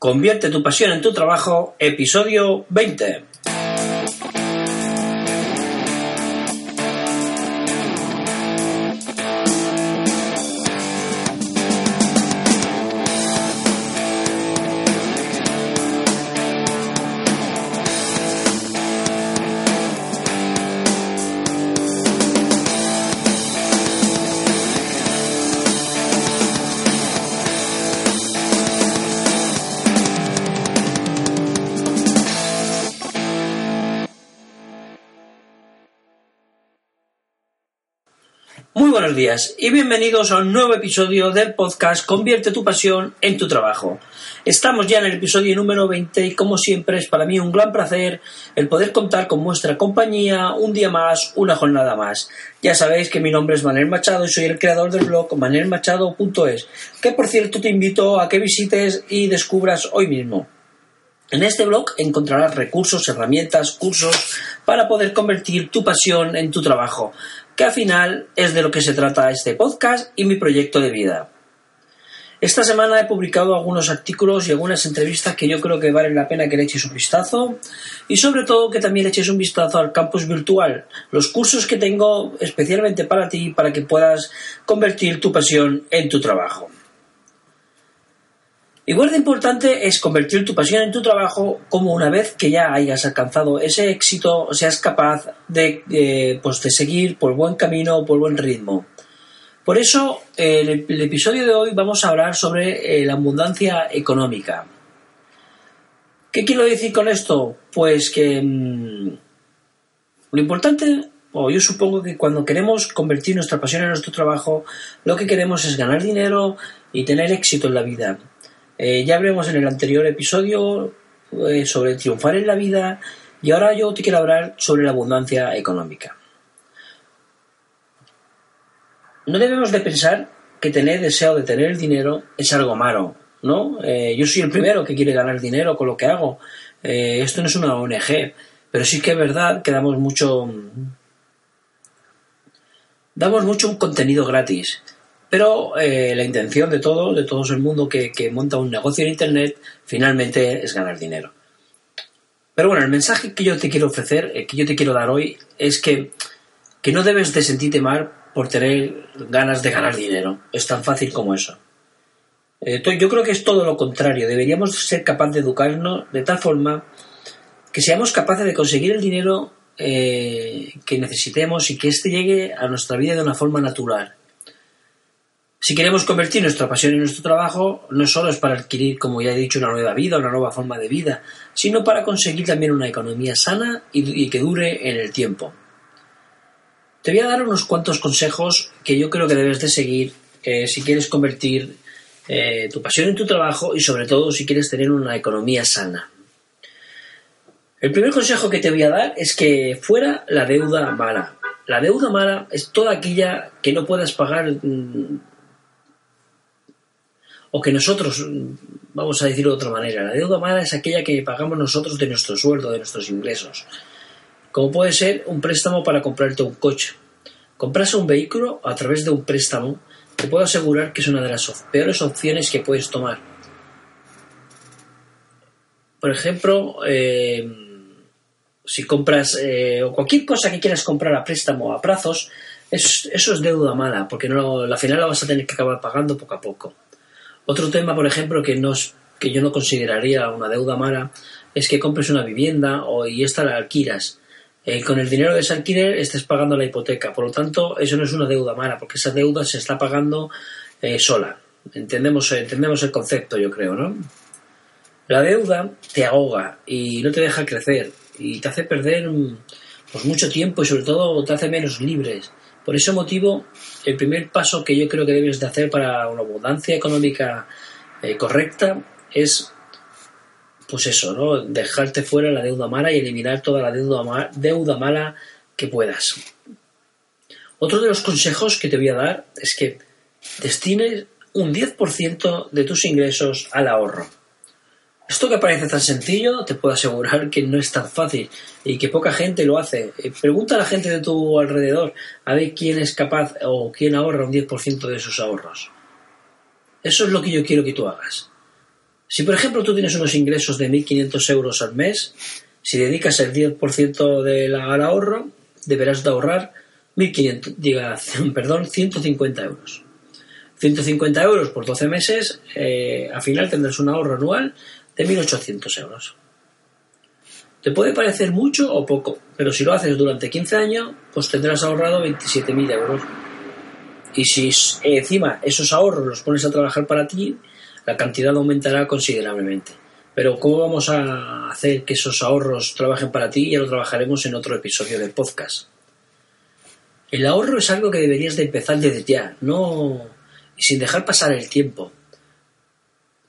Convierte tu pasión en tu trabajo, episodio 20. Buenos días y bienvenidos a un nuevo episodio del podcast Convierte tu pasión en tu trabajo. Estamos ya en el episodio número 20 y como siempre es para mí un gran placer el poder contar con vuestra compañía un día más, una jornada más. Ya sabéis que mi nombre es Manuel Machado y soy el creador del blog manelmachado.es, que por cierto te invito a que visites y descubras hoy mismo. En este blog encontrarás recursos, herramientas, cursos para poder convertir tu pasión en tu trabajo que al final es de lo que se trata este podcast y mi proyecto de vida. Esta semana he publicado algunos artículos y algunas entrevistas que yo creo que valen la pena que le eches un vistazo y sobre todo que también le eches un vistazo al campus virtual, los cursos que tengo especialmente para ti para que puedas convertir tu pasión en tu trabajo. Igual de importante es convertir tu pasión en tu trabajo como una vez que ya hayas alcanzado ese éxito seas capaz de, pues de seguir por buen camino, por buen ritmo. Por eso, en el, episodio de hoy vamos a hablar sobre eh, la abundancia económica. ¿Qué quiero decir con esto? Pues que mm, lo importante, o yo supongo que cuando queremos convertir nuestra pasión en nuestro trabajo, lo que queremos es ganar dinero y tener éxito en la vida. Eh, ya hablamos en el anterior episodio eh, sobre triunfar en la vida y ahora yo te quiero hablar sobre la abundancia económica. No debemos de pensar que tener deseo de tener dinero es algo malo, ¿no? Eh, yo soy el primero que quiere ganar dinero con lo que hago. esto no es una ONG, pero sí que es verdad que damos mucho damos mucho contenido gratis. Pero eh, la intención de todo, de todo el mundo que, monta un negocio en Internet, finalmente es ganar dinero. Pero bueno, el mensaje que yo te quiero ofrecer, eh, que yo te quiero dar hoy, es que, que no debes de sentirte mal por tener ganas de ganar dinero. Es tan fácil como eso. Eh, yo creo que es todo lo contrario. Deberíamos ser capaces de educarnos de tal forma que seamos capaces de conseguir el dinero que necesitemos y que éste llegue a nuestra vida de una forma natural. Si queremos convertir nuestra pasión en nuestro trabajo, no solo es para adquirir, como ya he dicho, una nueva vida, una nueva forma de vida, sino para conseguir también una economía sana y, que dure en el tiempo. Te voy a dar unos cuantos consejos que yo creo que debes de seguir eh, si quieres convertir eh, tu pasión en tu trabajo y sobre todo si quieres tener una economía sana. El primer consejo que te voy a dar es que fuera la deuda mala. La deuda mala es toda aquella que no puedas pagar mm, o que nosotros, vamos a decirlo de otra manera, la deuda mala es aquella que pagamos nosotros de nuestro sueldo, de nuestros ingresos. Como puede ser un préstamo para comprarte un coche. Comprarse un vehículo a través de un préstamo, te puedo asegurar que es una de las peores opciones que puedes tomar. Por ejemplo, eh, si compras eh, cualquier cosa que quieras comprar a préstamo a plazos, eso es deuda mala, porque no, la final la vas a tener que acabar pagando poco a poco. Otro tema, por ejemplo, que, que yo no consideraría una deuda mala es que compres una vivienda o, y esta la alquilas. Eh, con el dinero de ese alquiler estés pagando la hipoteca. Por lo tanto, eso no es una deuda mala, porque esa deuda se está pagando eh, sola. Entendemos, entendemos el concepto, yo creo, ¿no? La deuda te ahoga y no te deja crecer y te hace perder pues, mucho tiempo y sobre todo te hace menos libres. Por ese motivo, el primer paso que yo creo que debes de hacer para una abundancia económica eh, correcta es, pues eso, ¿no? Dejarte fuera la deuda mala y eliminar toda la deuda, mala que puedas. Otro de los consejos que te voy a dar es que destines un 10% de tus ingresos al ahorro. Esto que parece tan sencillo, te puedo asegurar que no es tan fácil y que poca gente lo hace. Eh, pregunta a la gente de tu alrededor a ver quién es capaz o quién ahorra un 10% de sus ahorros. Eso es lo que yo quiero que tú hagas. Si, por ejemplo, tú tienes unos ingresos de 1.500 euros al mes, si dedicas el 10% del, al ahorro, deberás de ahorrar 1.500, diga, perdón, 150 euros. 150 euros por 12 meses, eh, al final tendrás un ahorro anual de 1.800 euros. Te puede parecer mucho o poco, pero si lo haces durante 15 años, pues tendrás ahorrado 27.000 euros. Y si encima esos ahorros los pones a trabajar para ti, la cantidad aumentará considerablemente. Pero ¿cómo vamos a hacer que esos ahorros trabajen para ti? Ya lo trabajaremos en otro episodio del podcast. El ahorro es algo que deberías de empezar desde ya, no y sin dejar pasar el tiempo.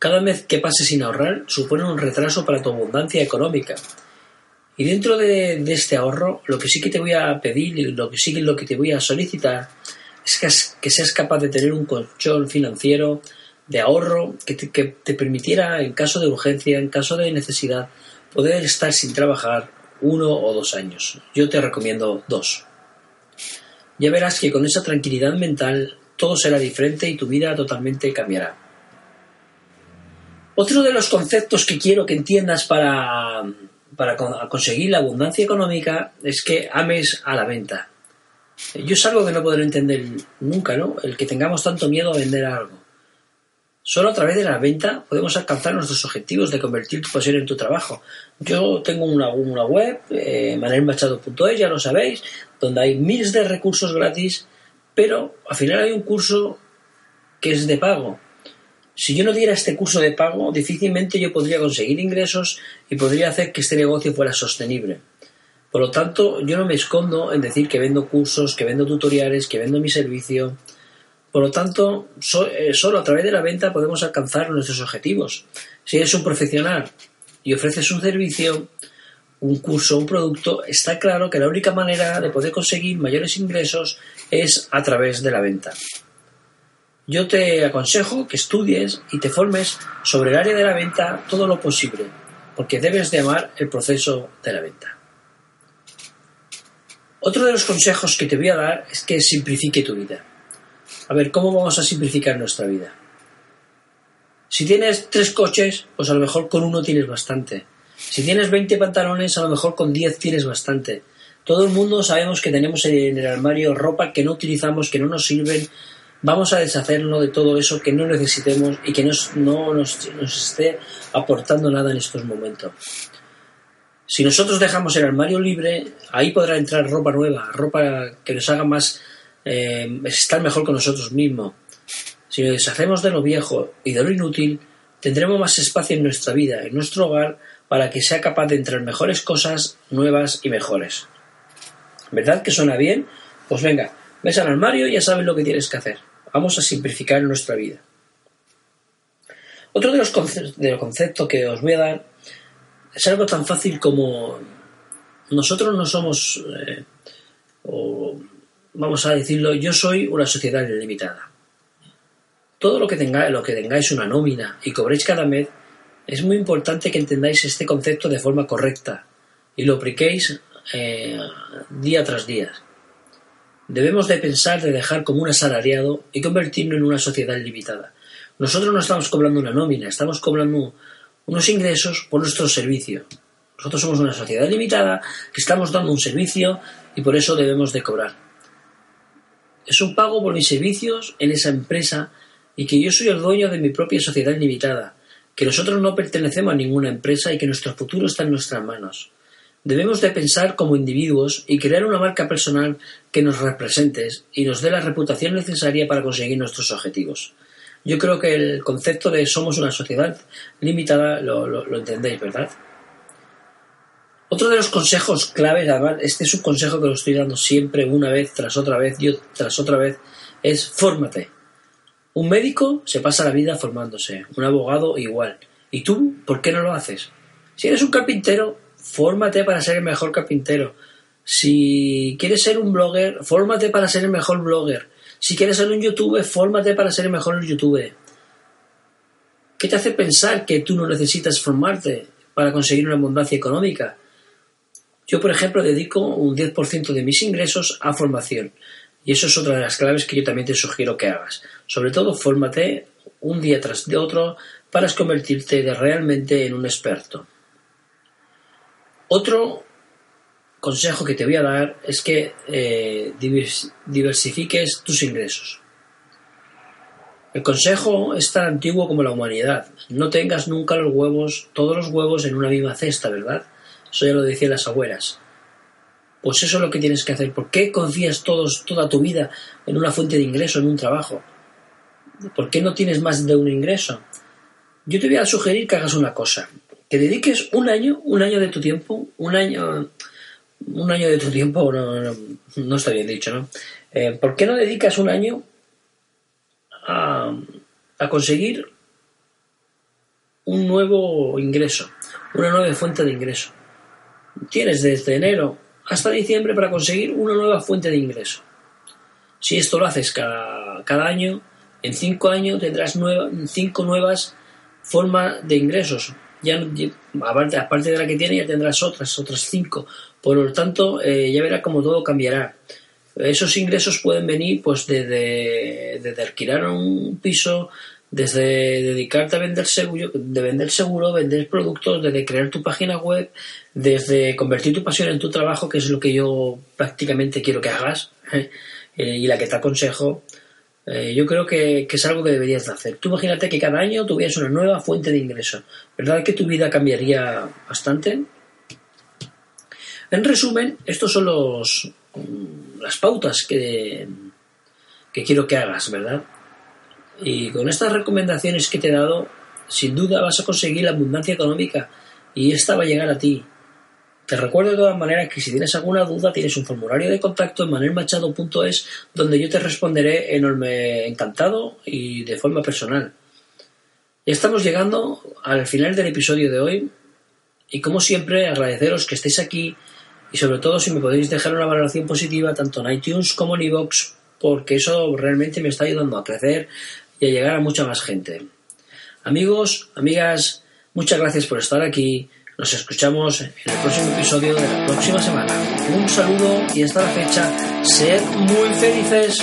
Cada vez que pases sin ahorrar supone un retraso para tu abundancia económica. Y dentro de, este ahorro, lo que sí que te voy a pedir y lo que sí que lo que te voy a solicitar es que, que seas capaz de tener un colchón financiero de ahorro que te, permitiera, en caso de urgencia, en caso de necesidad, poder estar sin trabajar uno o dos años. Yo te recomiendo dos. Ya verás que con esa tranquilidad mental todo será diferente y tu vida totalmente cambiará. Otro de los conceptos que quiero que entiendas para, para conseguir la abundancia económica es que ames a la venta. Yo es algo que no podré entender nunca, ¿no? El que tengamos tanto miedo a vender algo. Solo a través de la venta podemos alcanzar nuestros objetivos de convertir tu pasión en tu trabajo. Yo tengo una, web, eh, manelmachado.es, ya lo sabéis, donde hay miles de recursos gratis, pero al final hay un curso que es de pago. Si yo no diera este curso de pago, difícilmente yo podría conseguir ingresos y podría hacer que este negocio fuera sostenible. Por lo tanto, yo no me escondo en decir que vendo cursos, que vendo tutoriales, que vendo mi servicio. Por lo tanto, eh, solo a través de la venta podemos alcanzar nuestros objetivos. Si eres un profesional y ofreces un servicio, un curso, un producto, está claro que la única manera de poder conseguir mayores ingresos es a través de la venta. Yo te aconsejo que estudies y te formes sobre el área de la venta todo lo posible, porque debes de amar el proceso de la venta. Otro de los consejos que te voy a dar es que simplifique tu vida. A ver, ¿cómo vamos a simplificar nuestra vida? Si tienes tres coches, pues a lo mejor con uno tienes bastante. Si tienes 20 pantalones, a lo mejor con 10 tienes bastante. Todo el mundo sabemos que tenemos en el armario ropa que no utilizamos, que no nos sirven. Vamos a deshacernos de todo eso que no necesitemos y que no nos, esté aportando nada en estos momentos. Si nosotros dejamos el armario libre, ahí podrá entrar ropa nueva, ropa que nos haga más eh, estar mejor con nosotros mismos. Si nos deshacemos de lo viejo y de lo inútil, tendremos más espacio en nuestra vida, en nuestro hogar, para que sea capaz de entrar mejores cosas nuevas y mejores. ¿Verdad que suena bien? Pues venga, ves al armario y ya sabes lo que tienes que hacer. Vamos a simplificar nuestra vida. Otro de los, conceptos, que os voy a dar es algo tan fácil como nosotros no somos, eh, vamos a decirlo, yo soy una sociedad ilimitada. Todo lo que tengáis, lo que tengáis una nómina y cobréis cada mes, es muy importante que entendáis este concepto de forma correcta y lo apliquéis eh, día tras día. Debemos de pensar de dejar como un asalariado y convertirlo en una sociedad limitada. Nosotros no estamos cobrando una nómina, estamos cobrando unos ingresos por nuestro servicio. Nosotros somos una sociedad limitada que estamos dando un servicio y por eso debemos de cobrar. Es un pago por mis servicios en esa empresa y que yo soy el dueño de mi propia sociedad limitada, que nosotros no pertenecemos a ninguna empresa y que nuestro futuro está en nuestras manos. Debemos de pensar como individuos y crear una marca personal que nos represente y nos dé la reputación necesaria para conseguir nuestros objetivos. Yo creo que el concepto de somos una sociedad limitada lo, entendéis, ¿verdad? Otro de los consejos claves, además, este es un consejo que lo estoy dando siempre, una vez tras otra vez, yo tras otra vez, es fórmate. Un médico se pasa la vida formándose, un abogado igual. ¿Y tú por qué no lo haces? Si eres un carpintero, fórmate para ser el mejor carpintero. Si quieres ser un blogger, fórmate para ser el mejor blogger. Si quieres ser un youtuber, fórmate para ser el mejor youtuber. ¿Qué te hace pensar que tú no necesitas formarte para conseguir una abundancia económica? Yo, por ejemplo, dedico un 10% de mis ingresos a formación. Y eso es otra de las claves que yo también te sugiero que hagas. Sobre todo, fórmate un día tras de otro para convertirte realmente en un experto. Otro consejo que te voy a dar es que eh, diversifiques tus ingresos. El consejo es tan antiguo como la humanidad. No tengas nunca los huevos, todos los huevos en una misma cesta, ¿verdad? Eso ya lo decían las abuelas. Pues eso es lo que tienes que hacer. ¿Por qué confías todos, toda tu vida en una fuente de ingreso, en un trabajo? ¿Por qué no tienes más de un ingreso? Yo te voy a sugerir que hagas una cosa. Que dediques un año, un año de tu tiempo, un año, un año de tu tiempo, no, no, está bien dicho, ¿no? Eh, ¿Por qué no dedicas un año a, a conseguir un nuevo ingreso, una nueva fuente de ingreso? Tienes desde enero hasta diciembre para conseguir una nueva fuente de ingreso. Si esto lo haces cada, cada año, en cinco años tendrás cinco nuevas formas de ingresos. Ya, aparte, aparte, de la que tienes, ya tendrás otras, otras cinco. Por lo tanto, eh, ya verás cómo todo cambiará. Esos ingresos pueden venir pues desde, desde alquilar un piso, desde dedicarte a vender seguro, de vender seguro, vender productos, desde crear tu página web, desde convertir tu pasión en tu trabajo, que es lo que yo prácticamente quiero que hagas ¿eh? Eh, y la que te aconsejo. Eh, yo creo que, es algo que deberías de hacer. Tú imagínate que cada año tuvieras una nueva fuente de ingreso. ¿Verdad que tu vida cambiaría bastante? En resumen, estos son los, mm, las pautas que, que quiero que hagas, ¿verdad? Y con estas recomendaciones que te he dado, sin duda vas a conseguir la abundancia económica y esta va a llegar a ti. Te recuerdo de todas maneras que si tienes alguna duda tienes un formulario de contacto en manelmachado.es donde yo te responderé enorme encantado y de forma personal. Ya estamos llegando al final del episodio de hoy y como siempre agradeceros que estéis aquí y sobre todo si me podéis dejar una valoración positiva tanto en iTunes como en iVoox porque eso realmente me está ayudando a crecer y a llegar a mucha más gente. Amigos, amigas, muchas gracias por estar aquí. Nos escuchamos en el próximo episodio de la próxima semana. Un saludo y hasta la fecha, sed muy felices.